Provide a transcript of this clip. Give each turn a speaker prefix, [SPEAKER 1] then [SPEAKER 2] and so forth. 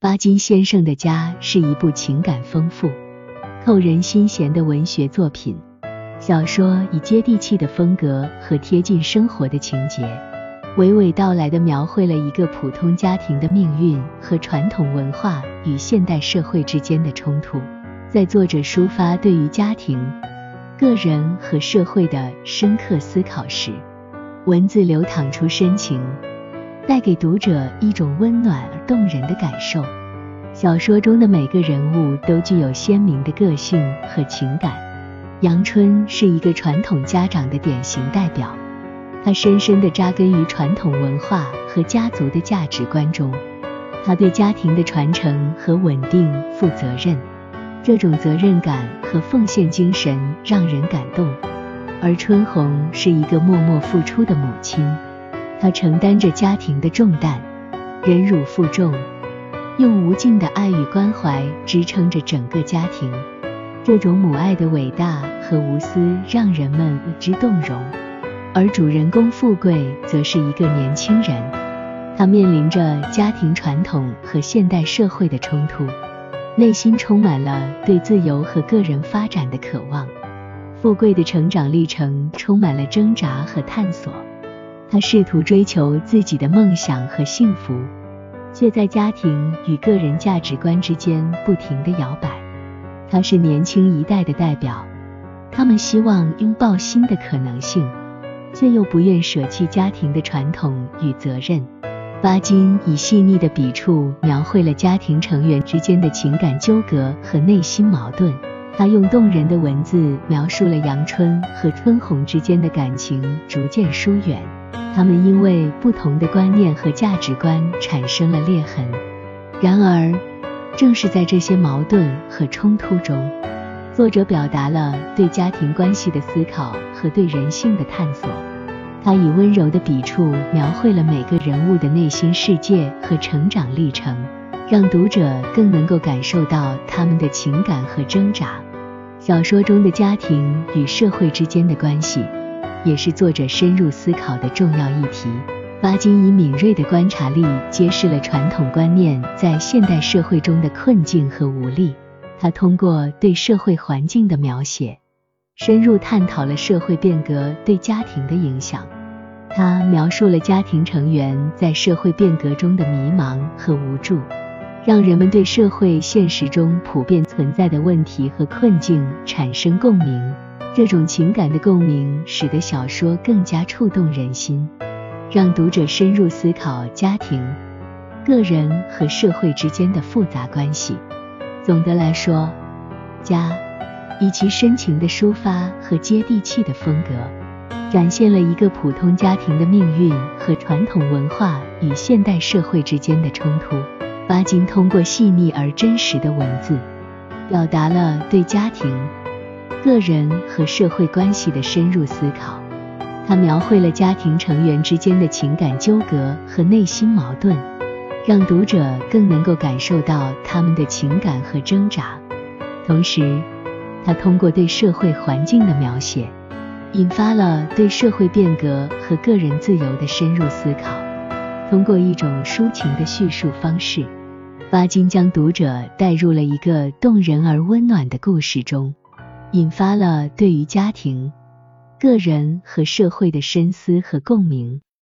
[SPEAKER 1] 巴金先生的家是一部情感丰富、扣人心弦的文学作品。小说以接地气的风格和贴近生活的情节，娓娓道来的描绘了一个普通家庭的命运和传统文化与现代社会之间的冲突。在作者抒发对于家庭、个人和社会的深刻思考时，文字流淌出深情。带给读者一种温暖而动人的感受。小说中的每个人物都具有鲜明的个性和情感。杨春是一个传统家长的典型代表，他深深地扎根于传统文化和家族的价值观中。他对家庭的传承和稳定负责任，这种责任感和奉献精神让人感动。而春红是一个默默付出的母亲。他承担着家庭的重担，忍辱负重，用无尽的爱与关怀支撑着整个家庭。这种母爱的伟大和无私让人们为之动容。而主人公富贵则是一个年轻人，他面临着家庭传统和现代社会的冲突，内心充满了对自由和个人发展的渴望。富贵的成长历程充满了挣扎和探索。他试图追求自己的梦想和幸福，却在家庭与个人价值观之间不停地摇摆。他是年轻一代的代表，他们希望拥抱新的可能性，却又不愿舍弃家庭的传统与责任。巴金以细腻的笔触描绘了家庭成员之间的情感纠葛和内心矛盾。他用动人的文字描述了阳春和春红之间的感情逐渐疏远。他们因为不同的观念和价值观产生了裂痕。然而，正是在这些矛盾和冲突中，作者表达了对家庭关系的思考和对人性的探索。他以温柔的笔触描绘了每个人物的内心世界和成长历程，让读者更能够感受到他们的情感和挣扎。小说中的家庭与社会之间的关系。也是作者深入思考的重要议题。巴金以敏锐的观察力揭示了传统观念在现代社会中的困境和无力。他通过对社会环境的描写，深入探讨了社会变革对家庭的影响。他描述了家庭成员在社会变革中的迷茫和无助，让人们对社会现实中普遍存在的问题和困境产生共鸣。这种情感的共鸣，使得小说更加触动人心，让读者深入思考家庭、个人和社会之间的复杂关系。总的来说，《家》以其深情的抒发和接地气的风格，展现了一个普通家庭的命运和传统文化与现代社会之间的冲突。巴金通过细腻而真实的文字，表达了对家庭。个人和社会关系的深入思考，他描绘了家庭成员之间的情感纠葛和内心矛盾，让读者更能够感受到他们的情感和挣扎。同时，他通过对社会环境的描写，引发了对社会变革和个人自由的深入思考。通过一种抒情的叙述方式，巴金将读者带入了一个动人而温暖的故事中。引发了对于家庭、个人和社会的深思和共鸣。